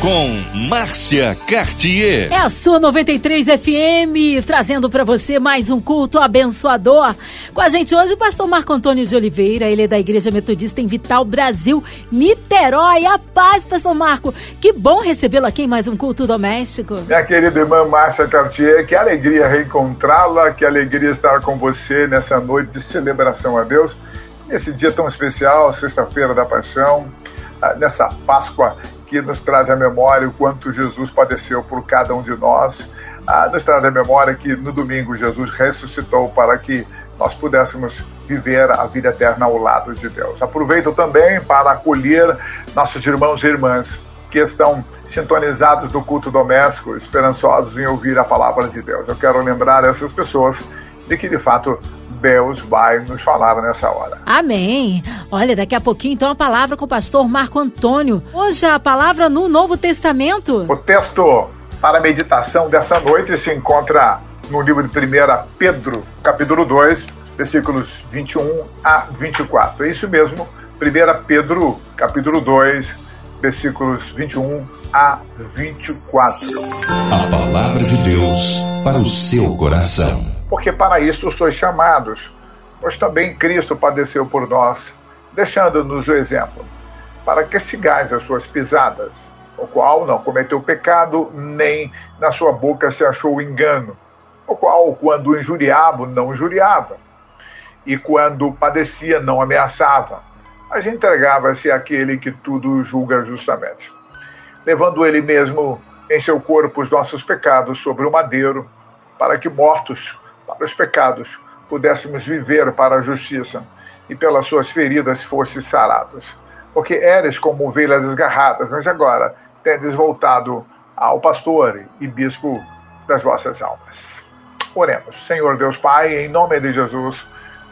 com Márcia Cartier. É a sua 93 FM, trazendo para você mais um culto abençoador. Com a gente hoje o pastor Marco Antônio de Oliveira, ele é da Igreja Metodista em Vital, Brasil, Niterói. A paz, pastor Marco. Que bom recebê-lo aqui em mais um culto doméstico. Minha querida irmã Márcia Cartier, que alegria reencontrá-la, que alegria estar com você nessa noite de celebração a Deus, nesse dia tão especial, sexta-feira da paixão, ah, nessa Páscoa que nos traz à memória o quanto Jesus padeceu por cada um de nós, ah, nos traz à memória que no domingo Jesus ressuscitou para que nós pudéssemos viver a vida eterna ao lado de Deus. Aproveito também para acolher nossos irmãos e irmãs que estão sintonizados no culto doméstico, esperançosos em ouvir a palavra de Deus. Eu quero lembrar essas pessoas de que de fato Deus vai nos falar nessa hora. Amém. Olha, daqui a pouquinho então a palavra com o pastor Marco Antônio. Hoje a palavra no Novo Testamento. O texto para a meditação dessa noite se encontra no livro de 1 Pedro, capítulo 2, versículos 21 a 24. É isso mesmo, 1 Pedro, capítulo 2, versículos 21 a 24. A palavra de Deus para o seu coração porque para isso sois chamados, pois também Cristo padeceu por nós, deixando-nos o exemplo, para que sigais as suas pisadas, o qual não cometeu pecado, nem na sua boca se achou engano, o qual, quando injuriava, não injuriava, e quando padecia, não ameaçava, mas entregava-se àquele que tudo julga justamente, levando ele mesmo em seu corpo os nossos pecados sobre o madeiro, para que mortos para os pecados, pudéssemos viver para a justiça, e pelas suas feridas fosse sarados. Porque eres como ovelhas desgarradas, mas agora tendes voltado ao pastor e bispo das vossas almas. Oremos. Senhor Deus Pai, em nome de Jesus,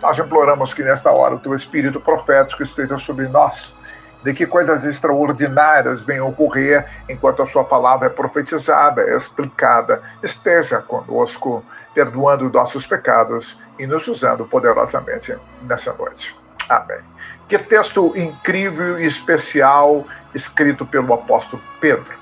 nós imploramos que nesta hora o teu espírito profético esteja sobre nós, de que coisas extraordinárias venham ocorrer enquanto a sua palavra é profetizada, é explicada. Esteja conosco perdoando nossos pecados e nos usando poderosamente nessa noite. Amém. Que texto incrível e especial escrito pelo apóstolo Pedro.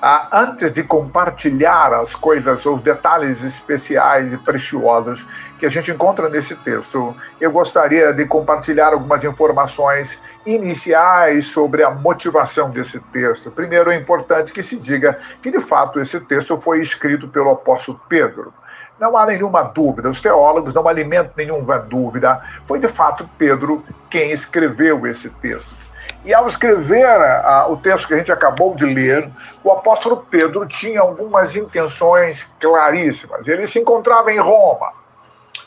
Ah, antes de compartilhar as coisas, os detalhes especiais e preciosos que a gente encontra nesse texto, eu gostaria de compartilhar algumas informações iniciais sobre a motivação desse texto. Primeiro, é importante que se diga que, de fato, esse texto foi escrito pelo apóstolo Pedro. Não há nenhuma dúvida, os teólogos não alimentam nenhuma dúvida. Foi de fato Pedro quem escreveu esse texto. E ao escrever o texto que a gente acabou de ler, o apóstolo Pedro tinha algumas intenções claríssimas. Ele se encontrava em Roma,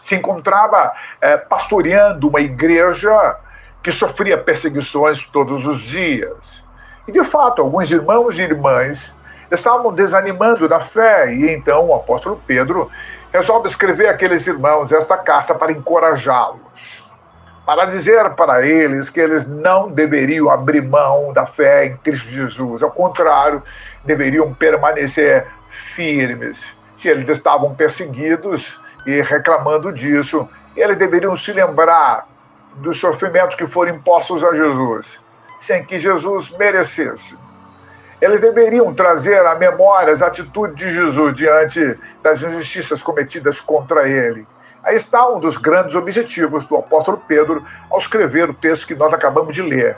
se encontrava é, pastoreando uma igreja que sofria perseguições todos os dias. E de fato, alguns irmãos e irmãs estavam desanimando da fé, e então o apóstolo Pedro resolve escrever àqueles irmãos esta carta para encorajá-los, para dizer para eles que eles não deveriam abrir mão da fé em Cristo Jesus, ao contrário, deveriam permanecer firmes. Se eles estavam perseguidos e reclamando disso, eles deveriam se lembrar dos sofrimentos que foram impostos a Jesus, sem que Jesus merecesse eles deveriam trazer à memória as atitudes de Jesus diante das injustiças cometidas contra ele. Aí está um dos grandes objetivos do apóstolo Pedro ao escrever o texto que nós acabamos de ler.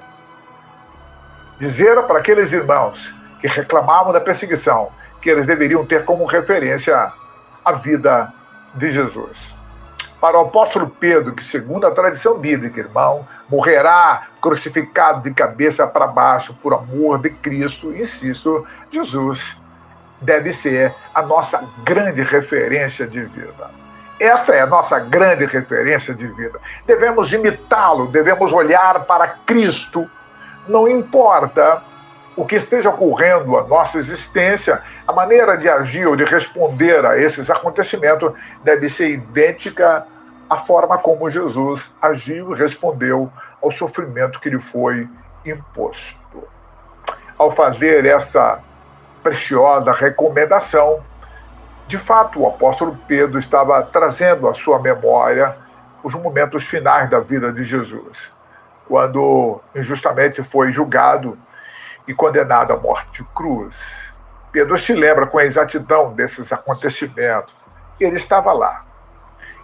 Dizer para aqueles irmãos que reclamavam da perseguição que eles deveriam ter como referência a vida de Jesus para o apóstolo Pedro, que, segundo a tradição bíblica, irmão, morrerá crucificado de cabeça para baixo por amor de Cristo, insisto, Jesus deve ser a nossa grande referência de vida. Esta é a nossa grande referência de vida. Devemos imitá-lo, devemos olhar para Cristo. Não importa o que esteja ocorrendo à nossa existência, a maneira de agir ou de responder a esses acontecimentos deve ser idêntica a forma como Jesus agiu e respondeu ao sofrimento que lhe foi imposto. Ao fazer essa preciosa recomendação, De fato, o apóstolo Pedro estava trazendo à sua memória os momentos finais da vida de Jesus, quando injustamente foi julgado e condenado à morte de cruz. Pedro se lembra com exatidão desses acontecimentos. Ele estava lá.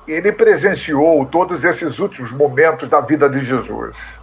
Ele presenciou todos esses últimos momentos da vida de Jesus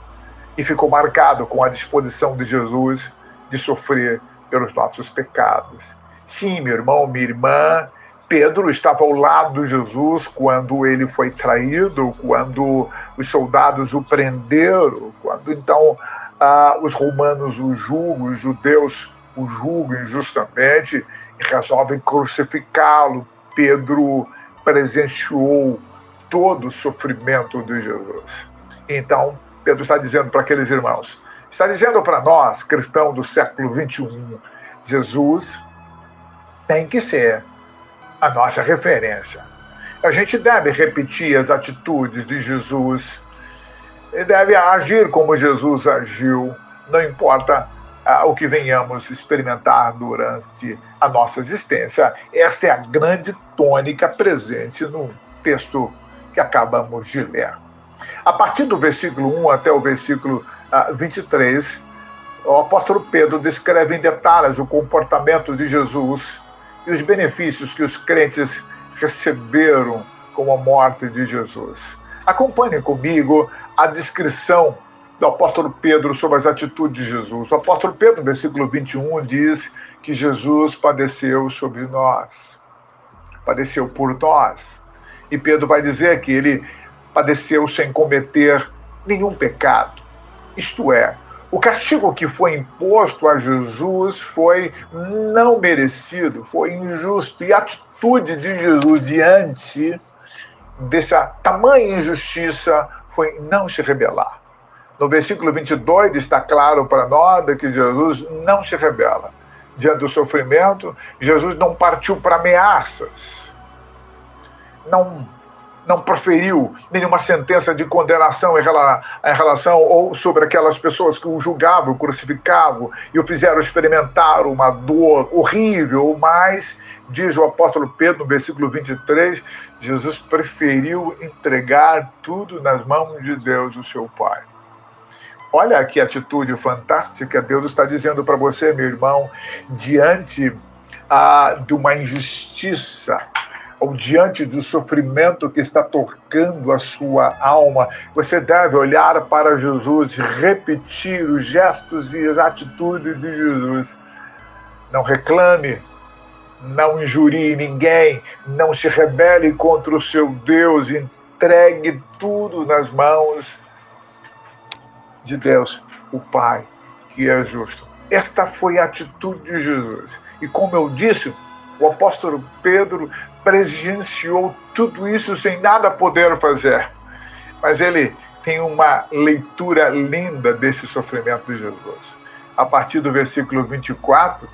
e ficou marcado com a disposição de Jesus de sofrer pelos nossos pecados. Sim, meu irmão, minha irmã, Pedro estava ao lado de Jesus quando ele foi traído, quando os soldados o prenderam, quando então ah, os romanos o julgam, os judeus o julgam injustamente e resolvem crucificá-lo. Pedro presenciou todo o sofrimento de Jesus. Então, Pedro está dizendo para aqueles irmãos, está dizendo para nós, cristãos do século 21, Jesus tem que ser a nossa referência. A gente deve repetir as atitudes de Jesus, deve agir como Jesus agiu, não importa o que venhamos experimentar durante a nossa existência. Essa é a grande tônica presente no texto que acabamos de ler. A partir do versículo 1 até o versículo ah, 23, o apóstolo Pedro descreve em detalhes o comportamento de Jesus e os benefícios que os crentes receberam com a morte de Jesus. Acompanhem comigo a descrição do apóstolo Pedro sobre as atitudes de Jesus. O apóstolo Pedro, no versículo 21, diz que Jesus padeceu sobre nós, padeceu por nós. E Pedro vai dizer que ele padeceu sem cometer nenhum pecado. Isto é, o castigo que foi imposto a Jesus foi não merecido, foi injusto. E a atitude de Jesus diante dessa tamanha injustiça foi não se rebelar. No versículo 22 está claro para nós que Jesus não se rebela. Diante do sofrimento, Jesus não partiu para ameaças, não, não proferiu nenhuma sentença de condenação em relação ou sobre aquelas pessoas que o julgavam, o crucificavam e o fizeram experimentar uma dor horrível, mas, diz o apóstolo Pedro no versículo 23, Jesus preferiu entregar tudo nas mãos de Deus, o seu Pai. Olha que atitude fantástica Deus está dizendo para você, meu irmão, diante ah, de uma injustiça, ou diante do sofrimento que está tocando a sua alma, você deve olhar para Jesus, repetir os gestos e as atitudes de Jesus. Não reclame, não injurie ninguém, não se rebele contra o seu Deus, entregue tudo nas mãos de Deus, o Pai, que é justo. Esta foi a atitude de Jesus. E como eu disse, o apóstolo Pedro presenciou tudo isso sem nada poder fazer. Mas ele tem uma leitura linda desse sofrimento de Jesus. A partir do versículo 24,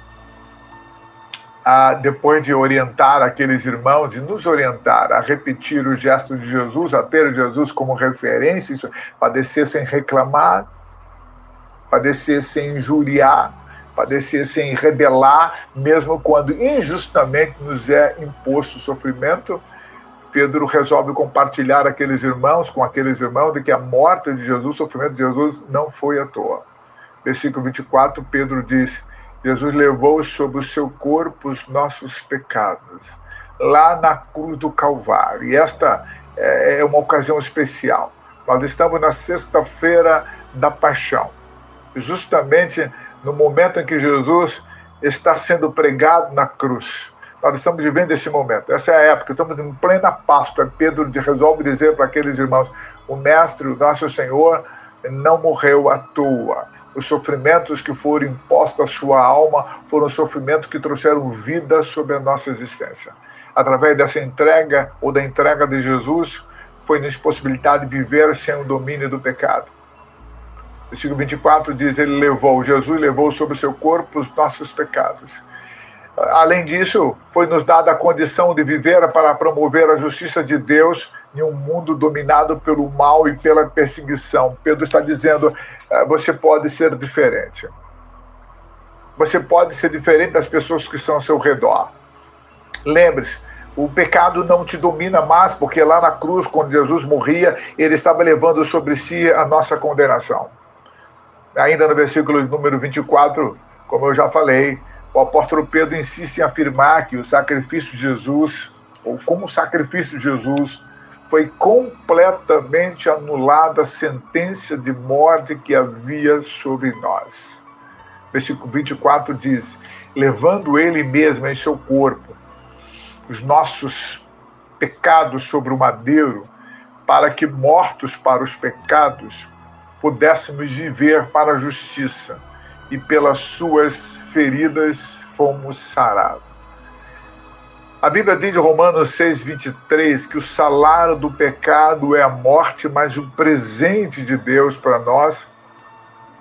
a, depois de orientar aqueles irmãos, de nos orientar a repetir o gesto de Jesus, a ter Jesus como referência, padecer sem reclamar, padecer sem injuriar, padecer sem rebelar, mesmo quando injustamente nos é imposto sofrimento. Pedro resolve compartilhar aqueles irmãos com aqueles irmãos de que a morte de Jesus, o sofrimento de Jesus não foi à toa. Versículo 24, Pedro diz: Jesus levou sobre o seu corpo os nossos pecados, lá na cruz do Calvário. E esta é, é uma ocasião especial. Nós estamos na sexta-feira da paixão, justamente no momento em que Jesus está sendo pregado na cruz. Nós estamos vivendo esse momento, essa é a época, estamos em plena Páscoa. Pedro resolve dizer para aqueles irmãos: o Mestre, o nosso Senhor, não morreu à toa os sofrimentos que foram impostos à sua alma foram sofrimentos que trouxeram vida sobre a nossa existência. Através dessa entrega ou da entrega de Jesus, foi nos possibilidade de viver sem o domínio do pecado. Versículo 24 diz: Ele levou, Jesus levou sobre o seu corpo os nossos pecados. Além disso, foi nos dada a condição de viver para promover a justiça de Deus em um mundo dominado pelo mal e pela perseguição. Pedro está dizendo: eh, você pode ser diferente. Você pode ser diferente das pessoas que estão ao seu redor. Lembre-se, o pecado não te domina mais, porque lá na cruz, quando Jesus morria, ele estava levando sobre si a nossa condenação. Ainda no versículo número 24, como eu já falei, o apóstolo Pedro insiste em afirmar que o sacrifício de Jesus, ou como o sacrifício de Jesus, foi completamente anulada a sentença de morte que havia sobre nós. Versículo 24 diz: levando ele mesmo em seu corpo os nossos pecados sobre o madeiro, para que, mortos para os pecados, pudéssemos viver para a justiça, e pelas suas feridas fomos sarados. A Bíblia diz em Romanos 6,23 que o salário do pecado é a morte, mas o presente de Deus para nós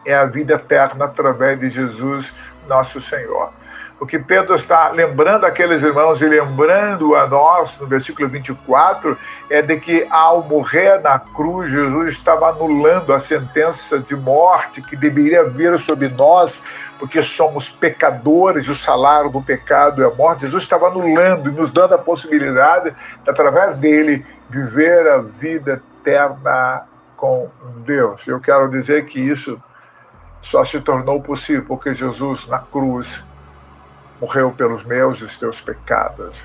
é a vida eterna através de Jesus, nosso Senhor. O que Pedro está lembrando aqueles irmãos e lembrando a nós, no versículo 24, é de que ao morrer na cruz, Jesus estava anulando a sentença de morte que deveria vir sobre nós, porque somos pecadores, o salário do pecado é a morte. Jesus estava anulando e nos dando a possibilidade, de, através dele, viver a vida eterna com Deus. Eu quero dizer que isso só se tornou possível porque Jesus, na cruz, morreu pelos meus e os teus pecados.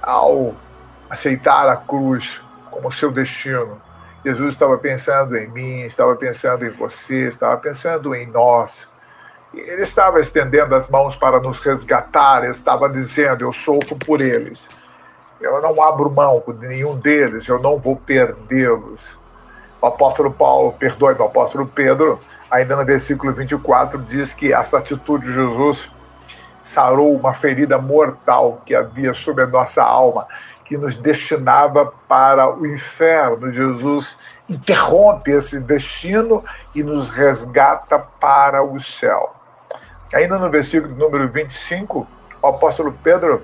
Ao aceitar a cruz como seu destino, Jesus estava pensando em mim, estava pensando em você, estava pensando em nós. Ele estava estendendo as mãos para nos resgatar, ele estava dizendo: Eu sofro por eles. Eu não abro mão de nenhum deles, eu não vou perdê-los. O apóstolo Paulo, perdoe, o apóstolo Pedro, ainda no versículo 24, diz que essa atitude de Jesus sarou uma ferida mortal que havia sobre a nossa alma, que nos destinava para o inferno. Jesus interrompe esse destino e nos resgata para o céu. Ainda no versículo número 25, o apóstolo Pedro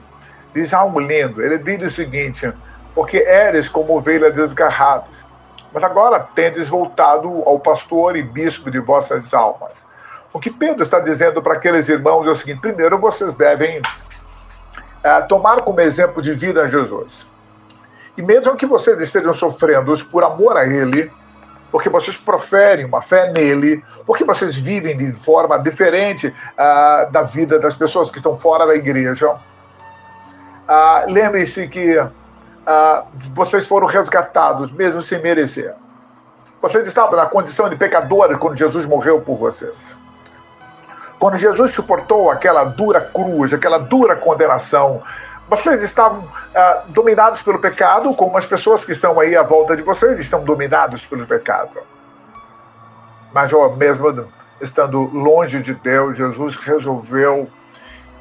diz algo lindo. Ele diz o seguinte: Porque eres como ovelhas desgarradas, mas agora tendes voltado ao pastor e bispo de vossas almas. O que Pedro está dizendo para aqueles irmãos é o seguinte: primeiro, vocês devem é, tomar como exemplo de vida Jesus. E mesmo que vocês estejam sofrendo por amor a Ele, porque vocês proferem uma fé nele, porque vocês vivem de forma diferente uh, da vida das pessoas que estão fora da igreja. Uh, Lembre-se que uh, vocês foram resgatados, mesmo sem merecer. Vocês estavam na condição de pecadores quando Jesus morreu por vocês. Quando Jesus suportou aquela dura cruz, aquela dura condenação, vocês estavam ah, dominados pelo pecado, como as pessoas que estão aí à volta de vocês estão dominados pelo pecado. Mas mesmo estando longe de Deus, Jesus resolveu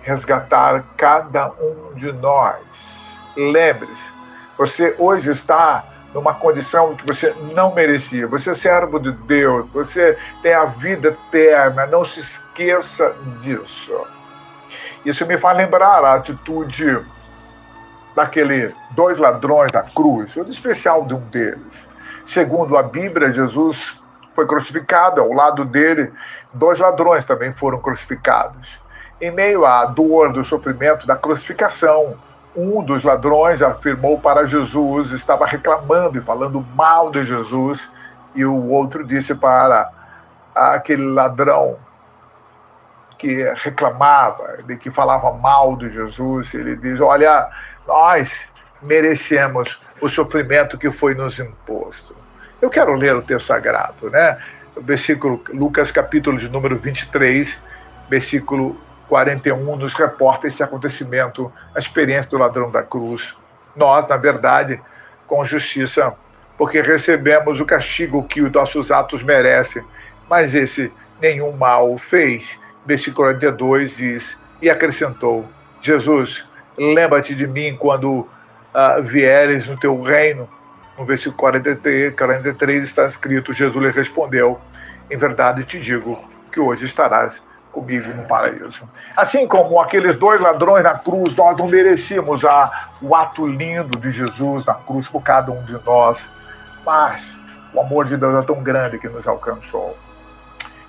resgatar cada um de nós. Lembre-se, você hoje está numa condição que você não merecia. Você é servo de Deus, você tem a vida eterna, não se esqueça disso. Isso me faz lembrar a atitude daquele dois ladrões da cruz, o especial de um deles. Segundo a Bíblia, Jesus foi crucificado, ao lado dele, dois ladrões também foram crucificados. Em meio à dor do sofrimento da crucificação, um dos ladrões afirmou para Jesus, estava reclamando e falando mal de Jesus, e o outro disse para aquele ladrão que reclamava, de que falava mal de Jesus, ele diz: Olha, nós merecemos o sofrimento que foi nos imposto. Eu quero ler o texto sagrado, né? O versículo, Lucas, capítulo de número 23, versículo 41 nos reporta esse acontecimento, a experiência do ladrão da cruz. Nós, na verdade, com justiça, porque recebemos o castigo que os nossos atos merecem, mas esse nenhum mal fez. Versículo 42 diz: E acrescentou: Jesus, lembra-te de mim quando uh, vieres no teu reino. No versículo 43, 43 está escrito: Jesus lhe respondeu: Em verdade te digo que hoje estarás comigo no paraíso. Assim como aqueles dois ladrões na cruz, nós não merecíamos a, o ato lindo de Jesus na cruz por cada um de nós, mas o amor de Deus é tão grande que nos alcançou.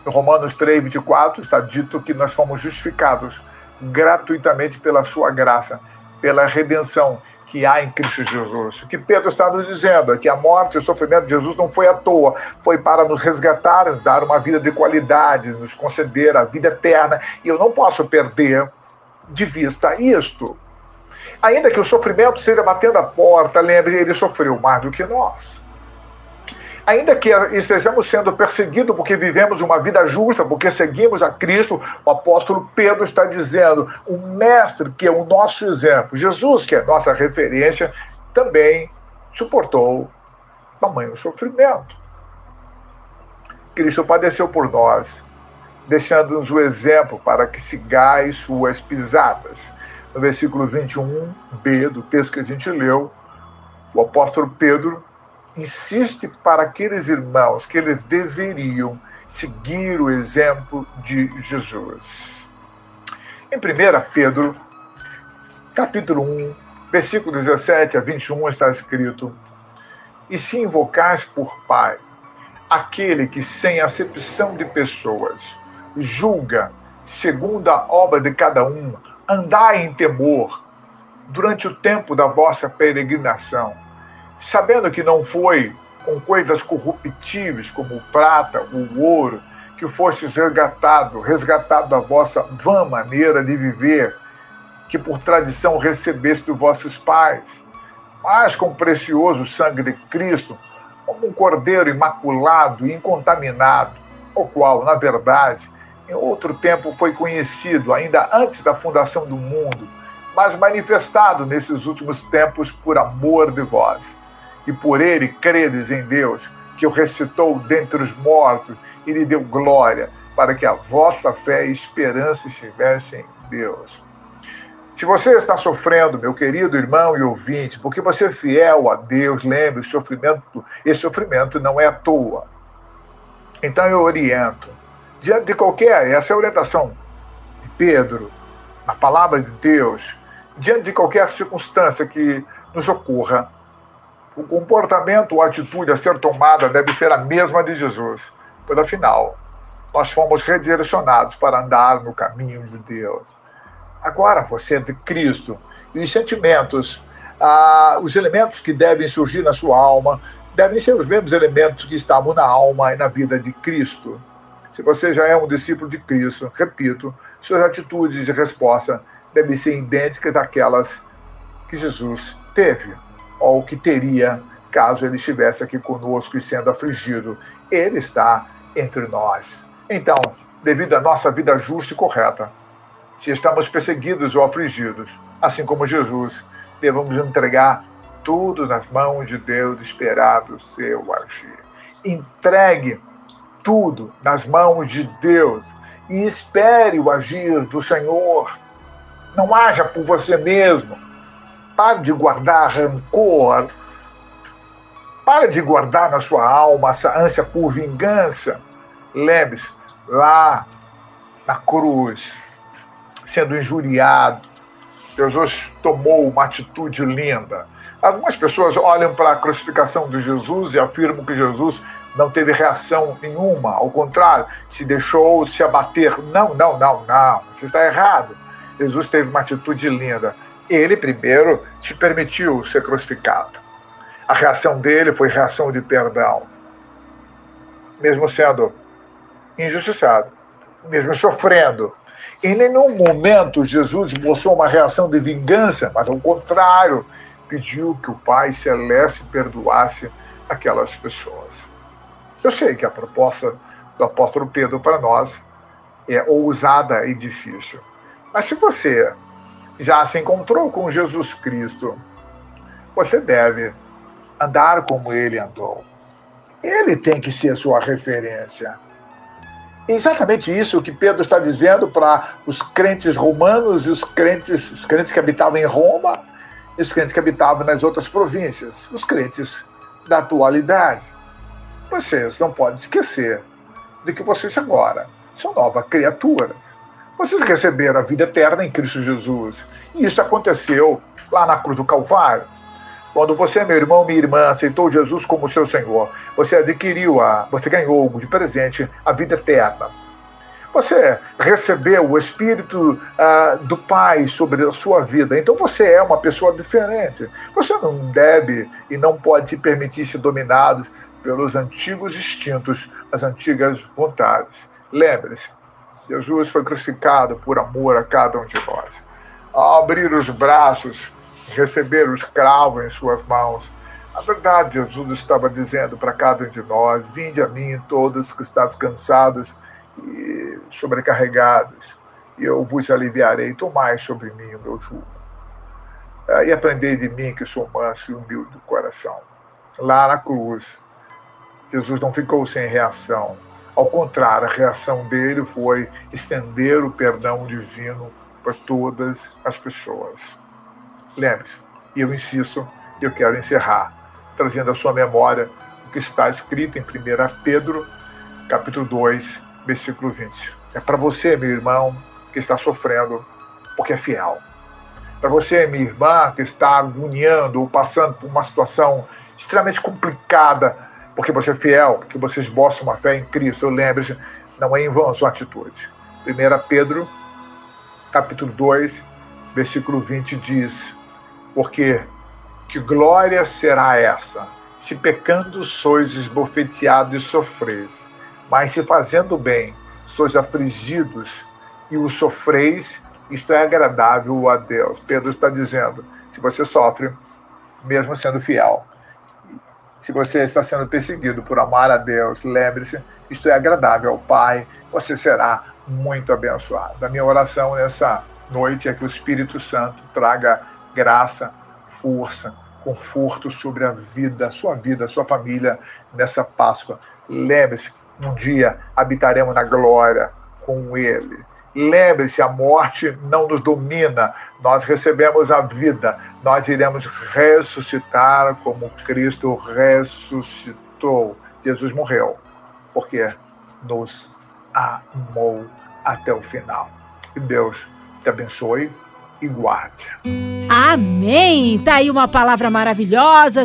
Em Romanos 3, 24, está dito que nós fomos justificados gratuitamente pela sua graça, pela redenção que há em Cristo Jesus. O que Pedro está nos dizendo é que a morte e o sofrimento de Jesus não foi à toa, foi para nos resgatar, dar uma vida de qualidade, nos conceder a vida eterna. E eu não posso perder de vista isto. Ainda que o sofrimento esteja batendo a porta, lembre, ele sofreu mais do que nós ainda que estejamos sendo perseguidos porque vivemos uma vida justa, porque seguimos a Cristo, o apóstolo Pedro está dizendo: o Mestre, que é o nosso exemplo, Jesus, que é nossa referência, também suportou tamanho sofrimento. Cristo padeceu por nós, deixando-nos o exemplo para que sigais suas pisadas. No versículo 21b do texto que a gente leu, o apóstolo Pedro insiste para aqueles irmãos que eles deveriam seguir o exemplo de Jesus. Em 1 Pedro, capítulo 1, versículo 17 a 21 está escrito: E se invocais por Pai, aquele que sem acepção de pessoas julga segundo a obra de cada um, andai em temor durante o tempo da vossa peregrinação sabendo que não foi com coisas corruptíveis como o prata, o ouro, que fostes resgatado, resgatado da vossa vã maneira de viver, que por tradição recebeste dos vossos pais, mas com o precioso sangue de Cristo, como um cordeiro imaculado e incontaminado, o qual, na verdade, em outro tempo foi conhecido, ainda antes da fundação do mundo, mas manifestado nesses últimos tempos por amor de vós e por ele credes em Deus, que o ressuscitou dentre os mortos e lhe deu glória, para que a vossa fé e esperança estivessem em Deus. Se você está sofrendo, meu querido irmão e ouvinte, porque você é fiel a Deus, lembre, o sofrimento, esse sofrimento não é à toa. Então eu oriento, diante de qualquer, essa é a orientação de Pedro, a palavra de Deus, diante de qualquer circunstância que nos ocorra, o comportamento ou atitude a ser tomada deve ser a mesma de Jesus, pois afinal, nós fomos redirecionados para andar no caminho de Deus. Agora você é de Cristo e os sentimentos, ah, os elementos que devem surgir na sua alma, devem ser os mesmos elementos que estavam na alma e na vida de Cristo. Se você já é um discípulo de Cristo, repito, suas atitudes de resposta devem ser idênticas àquelas que Jesus teve ou que teria caso ele estivesse aqui conosco e sendo afligido. Ele está entre nós. Então, devido à nossa vida justa e correta, se estamos perseguidos ou afligidos, assim como Jesus, devemos entregar tudo nas mãos de Deus, esperar o seu agir. Entregue tudo nas mãos de Deus e espere o agir do Senhor. Não haja por você mesmo, Pare de guardar rancor. Pare de guardar na sua alma essa ânsia por vingança. Lembre-se, lá na cruz, sendo injuriado, Jesus tomou uma atitude linda. Algumas pessoas olham para a crucificação de Jesus e afirmam que Jesus não teve reação nenhuma, ao contrário, se deixou se abater. Não, não, não, não, você está errado. Jesus teve uma atitude linda ele primeiro se permitiu ser crucificado. A reação dele foi reação de perdão. Mesmo sendo injustiçado, mesmo sofrendo. Em nenhum momento Jesus mostrou uma reação de vingança, mas ao contrário, pediu que o Pai Celeste perdoasse aquelas pessoas. Eu sei que a proposta do apóstolo Pedro para nós é ousada e difícil. Mas se você já se encontrou com Jesus Cristo, você deve andar como ele andou. Ele tem que ser sua referência. exatamente isso que Pedro está dizendo para os crentes romanos e os crentes, os crentes que habitavam em Roma e os crentes que habitavam nas outras províncias, os crentes da atualidade. Vocês não podem esquecer de que vocês agora são novas criaturas. Vocês receberam a vida eterna em Cristo Jesus. E isso aconteceu lá na cruz do Calvário. Quando você, meu irmão, minha irmã, aceitou Jesus como seu Senhor, você adquiriu a, você ganhou de presente a vida eterna. Você recebeu o Espírito ah, do Pai sobre a sua vida, então você é uma pessoa diferente. Você não deve e não pode se permitir ser dominado pelos antigos instintos, as antigas vontades. Lembre-se, Jesus foi crucificado por amor a cada um de nós. Ao abrir os braços, receber o escravo em suas mãos, a verdade, Jesus estava dizendo para cada um de nós: Vinde a mim, todos que estáis cansados e sobrecarregados, e eu vos aliviarei. Tomai sobre mim o meu jugo. E aprendei de mim, que sou manso e humilde do coração. Lá na cruz, Jesus não ficou sem reação. Ao contrário, a reação dele foi estender o perdão divino para todas as pessoas. Lembre-se, e eu insisto, eu quero encerrar trazendo à sua memória o que está escrito em 1 Pedro, capítulo 2, versículo 20. É para você, meu irmão, que está sofrendo, porque é fiel. Para você, minha irmã, que está agoniando ou passando por uma situação extremamente complicada, porque você é fiel, porque você esboça uma fé em Cristo, lembre-se, não é em vão a sua atitude. 1 Pedro, capítulo 2, versículo 20 diz: Porque que glória será essa, se pecando sois esbofeteados e sofreis, mas se fazendo bem sois afligidos e o sofreis, isto é agradável a Deus. Pedro está dizendo: se você sofre, mesmo sendo fiel, se você está sendo perseguido por amar a Deus, lembre-se, isto é agradável ao Pai, você será muito abençoado. A minha oração nessa noite é que o Espírito Santo traga graça, força, conforto sobre a vida, a sua vida, a sua família nessa Páscoa. Lembre-se, um dia habitaremos na glória com Ele. Lembre-se, a morte não nos domina, nós recebemos a vida, nós iremos ressuscitar como Cristo ressuscitou. Jesus morreu, porque nos amou até o final. E Deus te abençoe e guarde. Amém! Tá aí uma palavra maravilhosa.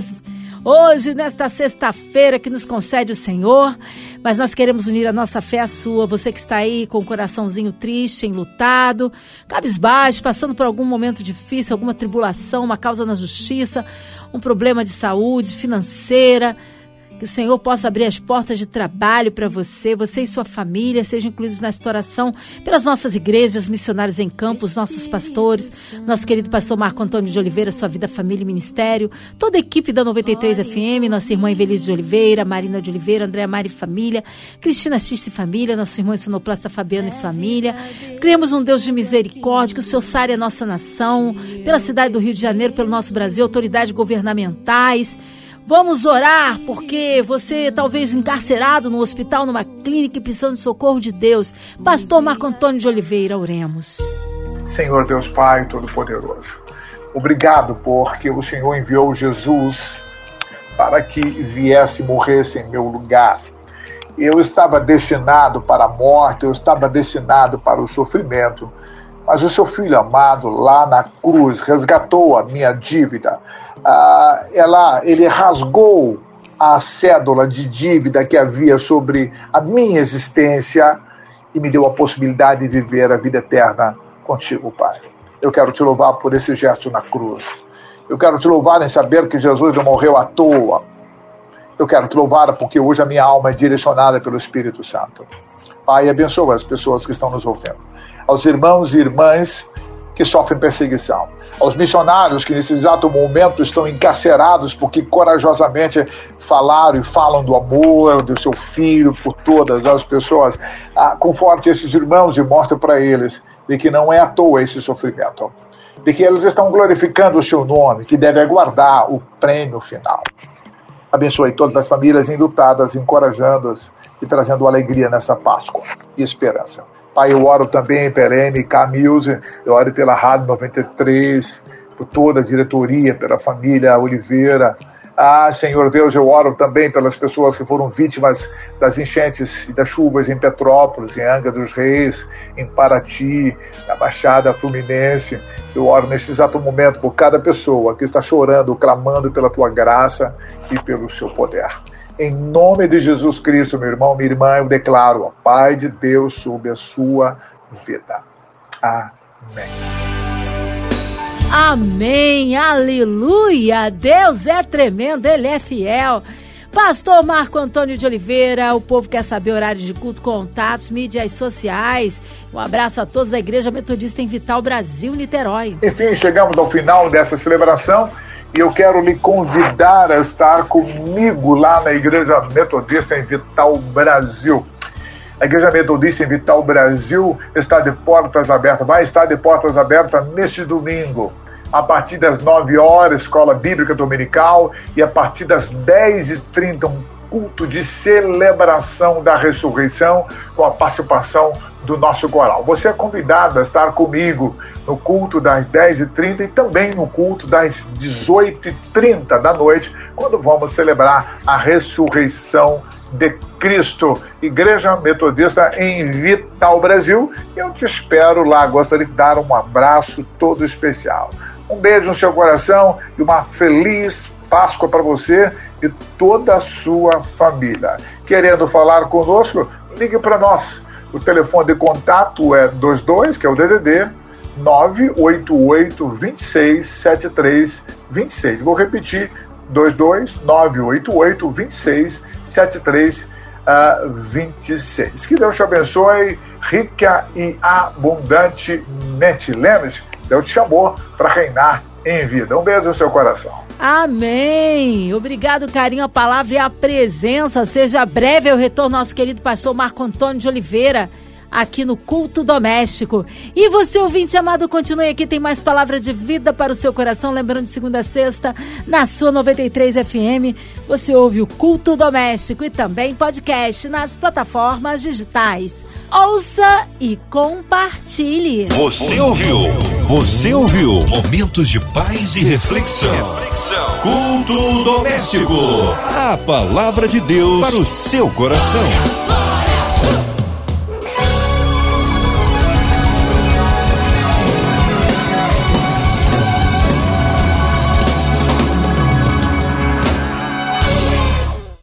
Hoje, nesta sexta-feira que nos concede o Senhor, mas nós queremos unir a nossa fé à sua. Você que está aí com o coraçãozinho triste, enlutado, cabisbaixo, passando por algum momento difícil, alguma tribulação, uma causa na justiça, um problema de saúde, financeira que o Senhor possa abrir as portas de trabalho para você, você e sua família sejam incluídos nesta oração pelas nossas igrejas, missionários em campo, os nossos pastores, nosso querido pastor Marco Antônio de Oliveira, sua vida, família e ministério, toda a equipe da 93 FM, nossa irmã Evelise de Oliveira, Marina de Oliveira, Andréa Mari família, Cristina Xista e família, nosso irmão sonoplasta Fabiano e família. Criamos um Deus de misericórdia, que o Senhor sare a nossa nação, pela cidade do Rio de Janeiro, pelo nosso Brasil, autoridades governamentais. Vamos orar porque você talvez encarcerado no hospital, numa clínica e precisando de socorro de Deus. Pastor Marco Antônio de Oliveira, oremos. Senhor Deus Pai Todo-Poderoso, obrigado porque o Senhor enviou Jesus para que viesse e morresse em meu lugar. Eu estava destinado para a morte, eu estava destinado para o sofrimento, mas o seu filho amado lá na cruz resgatou a minha dívida ah, ela, ele rasgou a cédula de dívida que havia sobre a minha existência e me deu a possibilidade de viver a vida eterna contigo, Pai. Eu quero te louvar por esse gesto na cruz. Eu quero te louvar em saber que Jesus não morreu à toa. Eu quero te louvar porque hoje a minha alma é direcionada pelo Espírito Santo. Pai, abençoa as pessoas que estão nos ouvindo. Aos irmãos e irmãs que sofrem perseguição aos missionários que nesse exato momento estão encarcerados porque corajosamente falaram e falam do amor do seu filho por todas as pessoas. Ah, conforte esses irmãos e mostre para eles de que não é à toa esse sofrimento, de que eles estão glorificando o seu nome, que deve aguardar o prêmio final. Abençoe todas as famílias enlutadas, encorajando-as e trazendo alegria nessa Páscoa e esperança. Pai, eu oro também pela MK eu oro pela Rádio 93, por toda a diretoria, pela família Oliveira. Ah, Senhor Deus, eu oro também pelas pessoas que foram vítimas das enchentes e das chuvas em Petrópolis, em Angra dos Reis, em Paraty, na Baixada Fluminense. Eu oro nesse exato momento por cada pessoa que está chorando, clamando pela tua graça e pelo seu poder. Em nome de Jesus Cristo, meu irmão, minha irmã, eu declaro a paz de Deus sobre a sua vida. Amém. Amém, aleluia. Deus é tremendo, Ele é fiel. Pastor Marco Antônio de Oliveira, o povo quer saber horário de culto, contatos, mídias sociais. Um abraço a todos da Igreja Metodista em Vital Brasil, Niterói. Enfim, chegamos ao final dessa celebração e eu quero lhe convidar a estar comigo lá na Igreja Metodista em Vital Brasil. A Igreja Metodista em Vital Brasil está de portas abertas, vai estar de portas abertas neste domingo a partir das 9 horas, escola bíblica dominical, e a partir das 10h30, um culto de celebração da ressurreição, com a participação do nosso coral. Você é convidado a estar comigo no culto das 10h30 e também no culto das 18h30 da noite, quando vamos celebrar a ressurreição de Cristo, Igreja Metodista em Vital Brasil. Eu te espero lá. Gostaria de dar um abraço todo especial. Um beijo no seu coração e uma feliz Páscoa para você e toda a sua família. Querendo falar conosco, ligue para nós. O telefone de contato é 22, que é o DDD 988 26 73 26. Vou repetir: 22 988 26 73 uh, 26. Que Deus te abençoe rica e abundantemente. Lembre-se Deus te chamou para reinar em vida. Um beijo no seu coração. Amém. Obrigado, carinho, a palavra e a presença. Seja breve o retorno nosso querido pastor Marco Antônio de Oliveira aqui no Culto Doméstico. E você, ouvinte amado, continue aqui, tem mais palavra de vida para o seu coração. Lembrando, de segunda a sexta, na sua 93 FM, você ouve o Culto Doméstico e também podcast nas plataformas digitais. Ouça e compartilhe. Você ouviu? Você ouviu? Momentos de paz e reflexão. reflexão. Culto doméstico. A palavra de Deus para o seu coração.